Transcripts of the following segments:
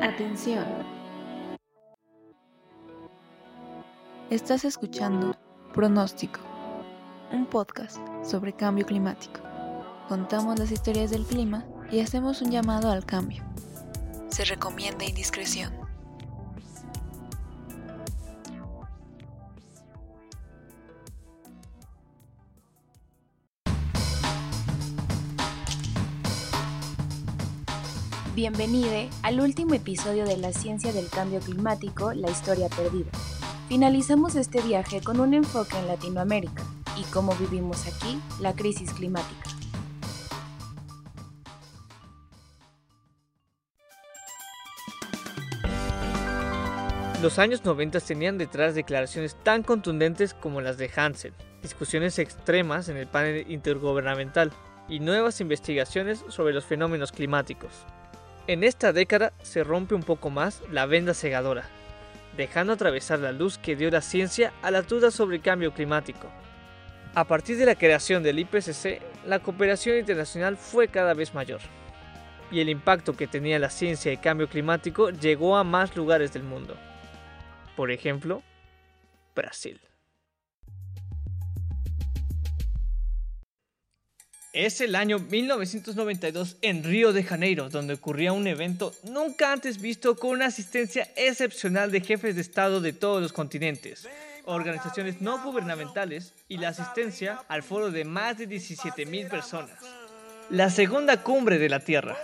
Atención. Estás escuchando Pronóstico, un podcast sobre cambio climático. Contamos las historias del clima y hacemos un llamado al cambio. Se recomienda indiscreción. Bienvenide al último episodio de la ciencia del cambio climático, la historia perdida. Finalizamos este viaje con un enfoque en Latinoamérica y cómo vivimos aquí la crisis climática. Los años 90 tenían detrás declaraciones tan contundentes como las de Hansen, discusiones extremas en el panel intergubernamental y nuevas investigaciones sobre los fenómenos climáticos. En esta década se rompe un poco más la venda cegadora, dejando atravesar la luz que dio la ciencia a la duda sobre el cambio climático. A partir de la creación del IPCC, la cooperación internacional fue cada vez mayor, y el impacto que tenía la ciencia y cambio climático llegó a más lugares del mundo. Por ejemplo, Brasil. Es el año 1992 en Río de Janeiro, donde ocurría un evento nunca antes visto con una asistencia excepcional de jefes de Estado de todos los continentes, organizaciones no gubernamentales y la asistencia al foro de más de 17.000 personas. La segunda cumbre de la Tierra,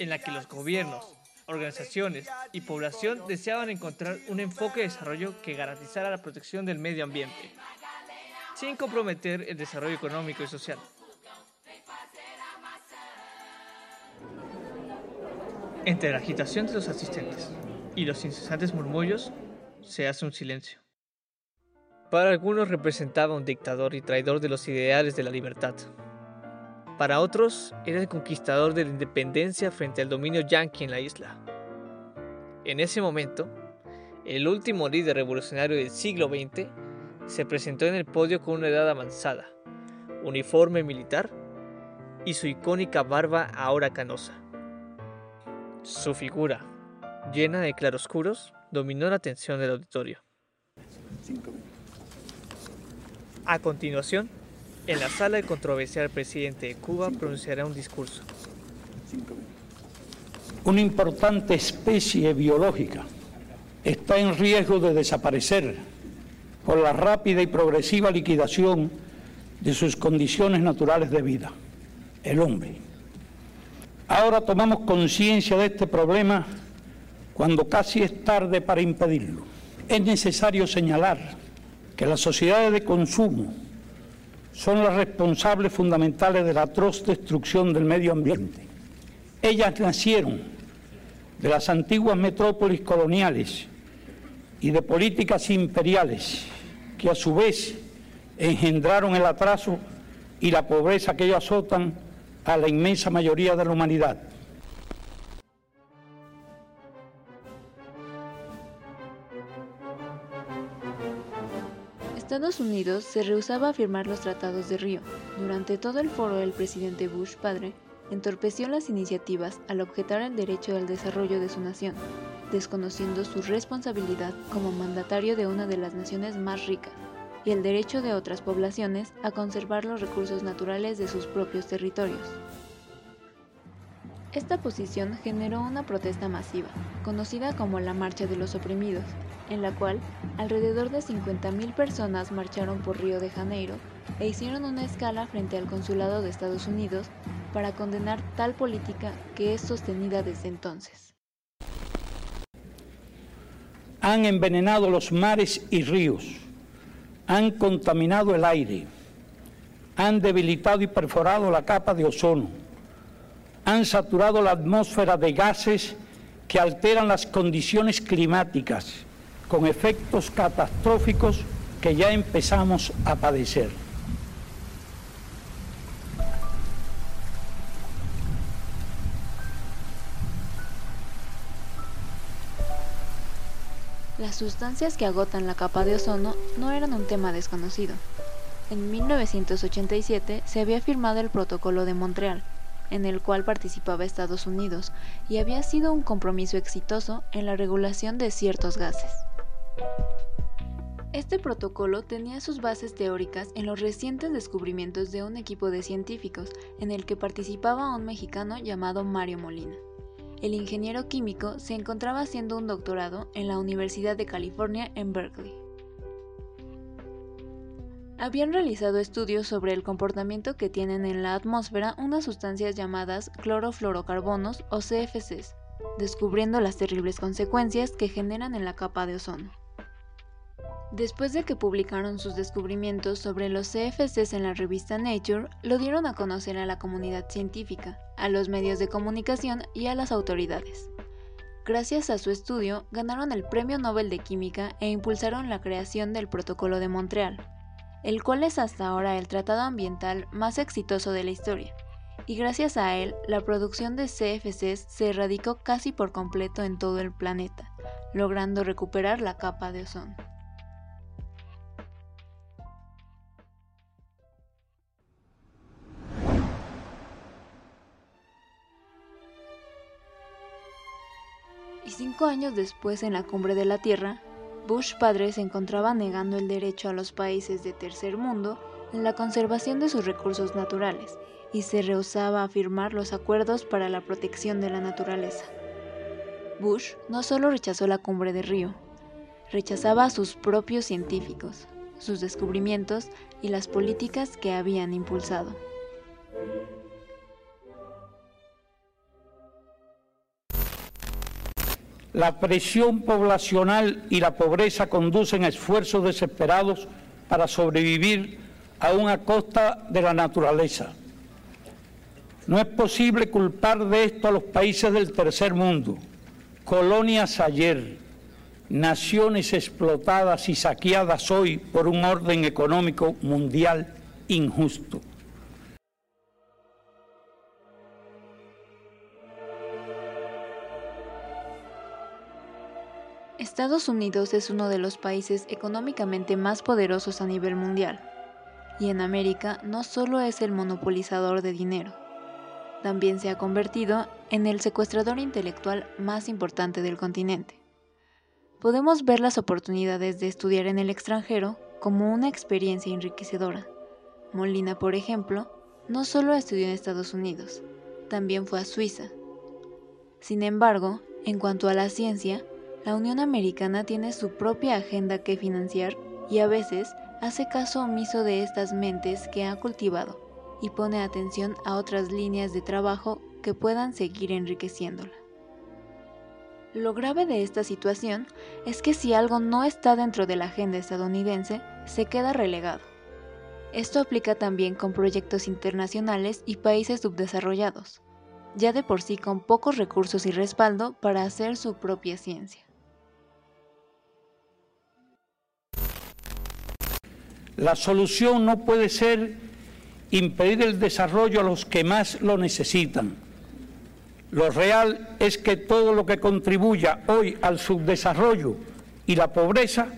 en la que los gobiernos, organizaciones y población deseaban encontrar un enfoque de desarrollo que garantizara la protección del medio ambiente, sin comprometer el desarrollo económico y social. Entre la agitación de los asistentes y los incesantes murmullos se hace un silencio. Para algunos representaba un dictador y traidor de los ideales de la libertad. Para otros era el conquistador de la independencia frente al dominio yanqui en la isla. En ese momento, el último líder revolucionario del siglo XX se presentó en el podio con una edad avanzada, uniforme militar y su icónica barba ahora canosa. Su figura, llena de claroscuros, dominó la atención del auditorio. A continuación, en la sala de controversia, el presidente de Cuba pronunciará un discurso. Una importante especie biológica está en riesgo de desaparecer por la rápida y progresiva liquidación de sus condiciones naturales de vida, el hombre. Ahora tomamos conciencia de este problema cuando casi es tarde para impedirlo. Es necesario señalar que las sociedades de consumo son las responsables fundamentales de la atroz destrucción del medio ambiente. Ellas nacieron de las antiguas metrópolis coloniales y de políticas imperiales que a su vez engendraron el atraso y la pobreza que ellos azotan a la inmensa mayoría de la humanidad. Estados Unidos se rehusaba a firmar los tratados de Río. Durante todo el foro el presidente Bush padre entorpeció las iniciativas al objetar el derecho al desarrollo de su nación, desconociendo su responsabilidad como mandatario de una de las naciones más ricas y el derecho de otras poblaciones a conservar los recursos naturales de sus propios territorios. Esta posición generó una protesta masiva, conocida como la Marcha de los Oprimidos, en la cual alrededor de 50.000 personas marcharon por Río de Janeiro e hicieron una escala frente al Consulado de Estados Unidos para condenar tal política que es sostenida desde entonces. Han envenenado los mares y ríos, han contaminado el aire, han debilitado y perforado la capa de ozono, han saturado la atmósfera de gases que alteran las condiciones climáticas con efectos catastróficos que ya empezamos a padecer. Las sustancias que agotan la capa de ozono no eran un tema desconocido. En 1987 se había firmado el Protocolo de Montreal, en el cual participaba Estados Unidos y había sido un compromiso exitoso en la regulación de ciertos gases. Este protocolo tenía sus bases teóricas en los recientes descubrimientos de un equipo de científicos en el que participaba un mexicano llamado Mario Molina. El ingeniero químico se encontraba haciendo un doctorado en la Universidad de California en Berkeley habían realizado estudios sobre el comportamiento que tienen en la atmósfera unas sustancias llamadas clorofluorocarbonos o CFCs, descubriendo las terribles consecuencias que generan en la capa de ozono. Después de que publicaron sus descubrimientos sobre los CFCs en la revista Nature, lo dieron a conocer a la comunidad científica, a los medios de comunicación y a las autoridades. Gracias a su estudio, ganaron el Premio Nobel de Química e impulsaron la creación del Protocolo de Montreal, el cual es hasta ahora el tratado ambiental más exitoso de la historia, y gracias a él la producción de CFCs se erradicó casi por completo en todo el planeta, logrando recuperar la capa de ozono. Cinco años después, en la cumbre de la Tierra, Bush padre se encontraba negando el derecho a los países de tercer mundo en la conservación de sus recursos naturales y se rehusaba a firmar los acuerdos para la protección de la naturaleza. Bush no solo rechazó la cumbre de Río, rechazaba a sus propios científicos, sus descubrimientos y las políticas que habían impulsado. La presión poblacional y la pobreza conducen a esfuerzos desesperados para sobrevivir aún a costa de la naturaleza. No es posible culpar de esto a los países del tercer mundo, colonias ayer, naciones explotadas y saqueadas hoy por un orden económico mundial injusto. Estados Unidos es uno de los países económicamente más poderosos a nivel mundial, y en América no solo es el monopolizador de dinero, también se ha convertido en el secuestrador intelectual más importante del continente. Podemos ver las oportunidades de estudiar en el extranjero como una experiencia enriquecedora. Molina, por ejemplo, no solo estudió en Estados Unidos, también fue a Suiza. Sin embargo, en cuanto a la ciencia, la Unión Americana tiene su propia agenda que financiar y a veces hace caso omiso de estas mentes que ha cultivado y pone atención a otras líneas de trabajo que puedan seguir enriqueciéndola. Lo grave de esta situación es que si algo no está dentro de la agenda estadounidense, se queda relegado. Esto aplica también con proyectos internacionales y países subdesarrollados, ya de por sí con pocos recursos y respaldo para hacer su propia ciencia. La solución no puede ser impedir el desarrollo a los que más lo necesitan. Lo real es que todo lo que contribuya hoy al subdesarrollo y la pobreza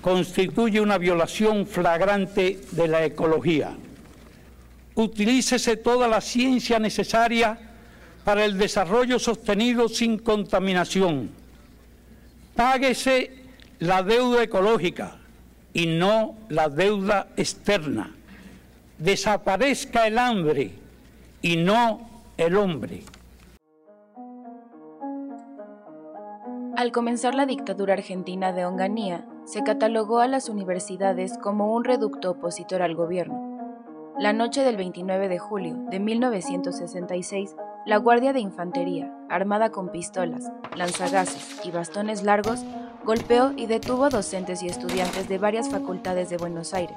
constituye una violación flagrante de la ecología. Utilícese toda la ciencia necesaria para el desarrollo sostenido sin contaminación. Páguese la deuda ecológica y no la deuda externa. Desaparezca el hambre y no el hombre. Al comenzar la dictadura argentina de Onganía, se catalogó a las universidades como un reducto opositor al gobierno. La noche del 29 de julio de 1966, la Guardia de Infantería, armada con pistolas, lanzagases y bastones largos, golpeó y detuvo a docentes y estudiantes de varias facultades de Buenos Aires,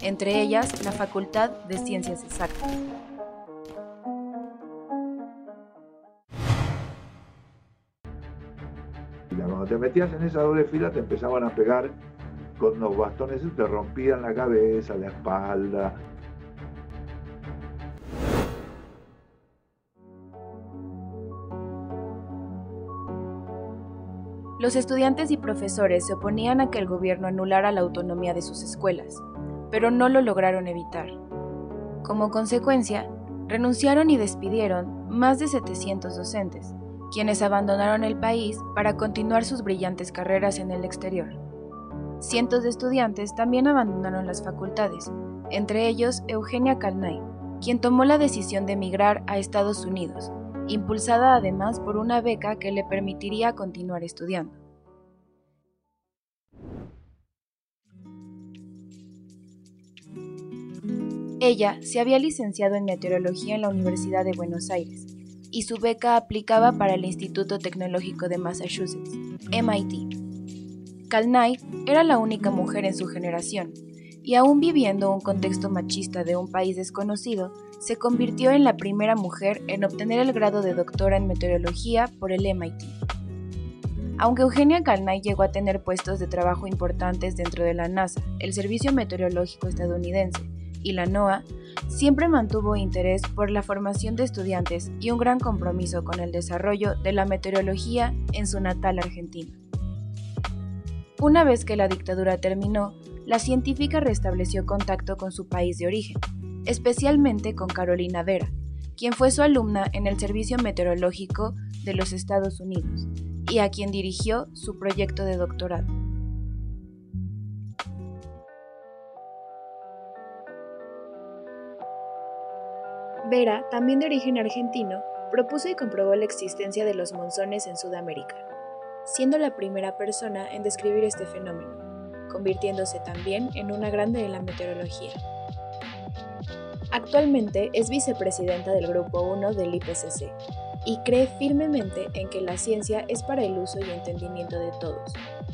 entre ellas la Facultad de Ciencias Exactas. Cuando te metías en esa doble fila te empezaban a pegar con los bastones y te rompían la cabeza, la espalda, Los estudiantes y profesores se oponían a que el gobierno anulara la autonomía de sus escuelas, pero no lo lograron evitar. Como consecuencia, renunciaron y despidieron más de 700 docentes, quienes abandonaron el país para continuar sus brillantes carreras en el exterior. Cientos de estudiantes también abandonaron las facultades, entre ellos Eugenia Calnay, quien tomó la decisión de emigrar a Estados Unidos, impulsada además por una beca que le permitiría continuar estudiando. Ella se había licenciado en meteorología en la Universidad de Buenos Aires y su beca aplicaba para el Instituto Tecnológico de Massachusetts, MIT. Cal Knight era la única mujer en su generación, y aún viviendo un contexto machista de un país desconocido, se convirtió en la primera mujer en obtener el grado de doctora en meteorología por el MIT. Aunque Eugenia Calnay llegó a tener puestos de trabajo importantes dentro de la NASA, el Servicio Meteorológico Estadounidense y la NOAA, siempre mantuvo interés por la formación de estudiantes y un gran compromiso con el desarrollo de la meteorología en su natal Argentina. Una vez que la dictadura terminó, la científica restableció contacto con su país de origen, especialmente con Carolina Vera, quien fue su alumna en el Servicio Meteorológico de los Estados Unidos y a quien dirigió su proyecto de doctorado. Vera, también de origen argentino, propuso y comprobó la existencia de los monzones en Sudamérica, siendo la primera persona en describir este fenómeno, convirtiéndose también en una grande de la meteorología. Actualmente es vicepresidenta del Grupo 1 del IPCC y cree firmemente en que la ciencia es para el uso y entendimiento de todos,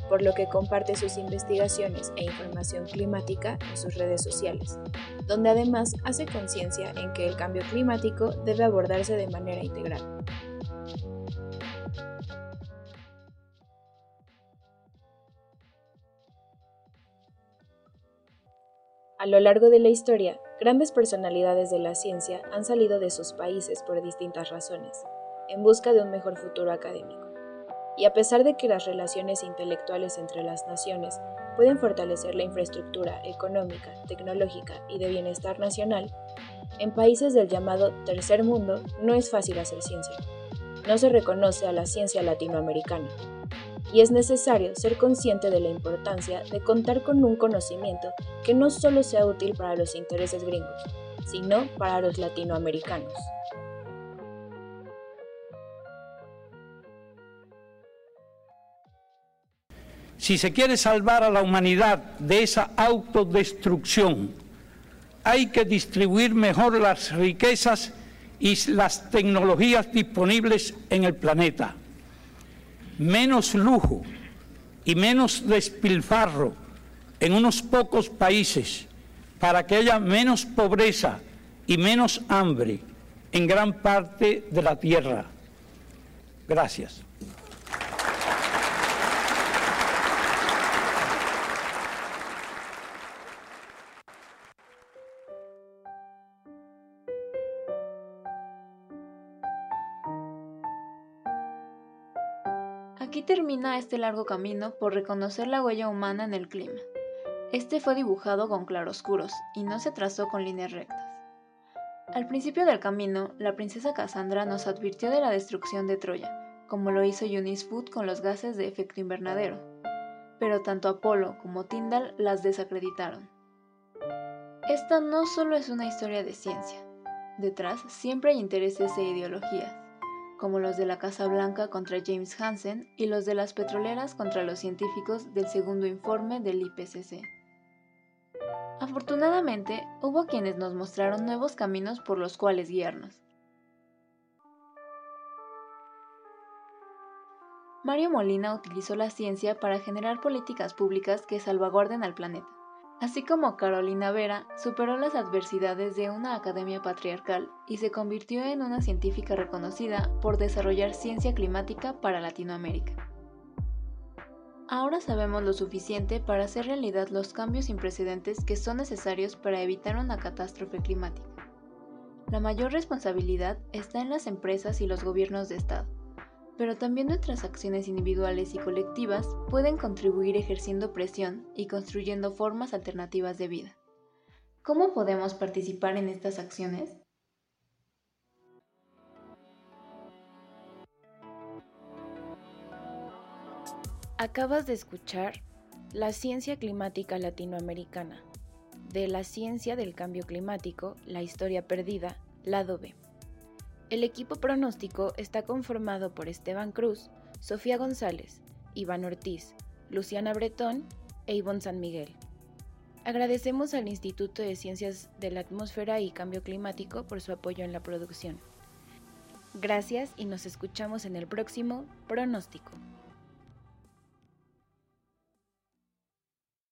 por lo que comparte sus investigaciones e información climática en sus redes sociales, donde además hace conciencia en que el cambio climático debe abordarse de manera integral. A lo largo de la historia, grandes personalidades de la ciencia han salido de sus países por distintas razones, en busca de un mejor futuro académico. Y a pesar de que las relaciones intelectuales entre las naciones pueden fortalecer la infraestructura económica, tecnológica y de bienestar nacional, en países del llamado tercer mundo no es fácil hacer ciencia. No se reconoce a la ciencia latinoamericana, y es necesario ser consciente de la importancia de contar con un conocimiento que no solo sea útil para los intereses gringos, sino para los latinoamericanos. Si se quiere salvar a la humanidad de esa autodestrucción, hay que distribuir mejor las riquezas y las tecnologías disponibles en el planeta menos lujo y menos despilfarro en unos pocos países para que haya menos pobreza y menos hambre en gran parte de la tierra. Gracias. Este largo camino por reconocer la huella humana en el clima. Este fue dibujado con claroscuros y no se trazó con líneas rectas. Al principio del camino, la princesa Cassandra nos advirtió de la destrucción de Troya, como lo hizo Eunice Food con los gases de efecto invernadero, pero tanto Apolo como Tyndall las desacreditaron. Esta no solo es una historia de ciencia, detrás siempre hay intereses e ideologías como los de la Casa Blanca contra James Hansen y los de las petroleras contra los científicos del segundo informe del IPCC. Afortunadamente, hubo quienes nos mostraron nuevos caminos por los cuales guiarnos. Mario Molina utilizó la ciencia para generar políticas públicas que salvaguarden al planeta. Así como Carolina Vera superó las adversidades de una academia patriarcal y se convirtió en una científica reconocida por desarrollar ciencia climática para Latinoamérica. Ahora sabemos lo suficiente para hacer realidad los cambios sin precedentes que son necesarios para evitar una catástrofe climática. La mayor responsabilidad está en las empresas y los gobiernos de Estado pero también nuestras acciones individuales y colectivas pueden contribuir ejerciendo presión y construyendo formas alternativas de vida. ¿Cómo podemos participar en estas acciones? Acabas de escuchar La ciencia climática latinoamericana, de la ciencia del cambio climático, la historia perdida, lado B. El equipo pronóstico está conformado por Esteban Cruz, Sofía González, Iván Ortiz, Luciana Bretón e Ivonne San Miguel. Agradecemos al Instituto de Ciencias de la Atmósfera y Cambio Climático por su apoyo en la producción. Gracias y nos escuchamos en el próximo pronóstico.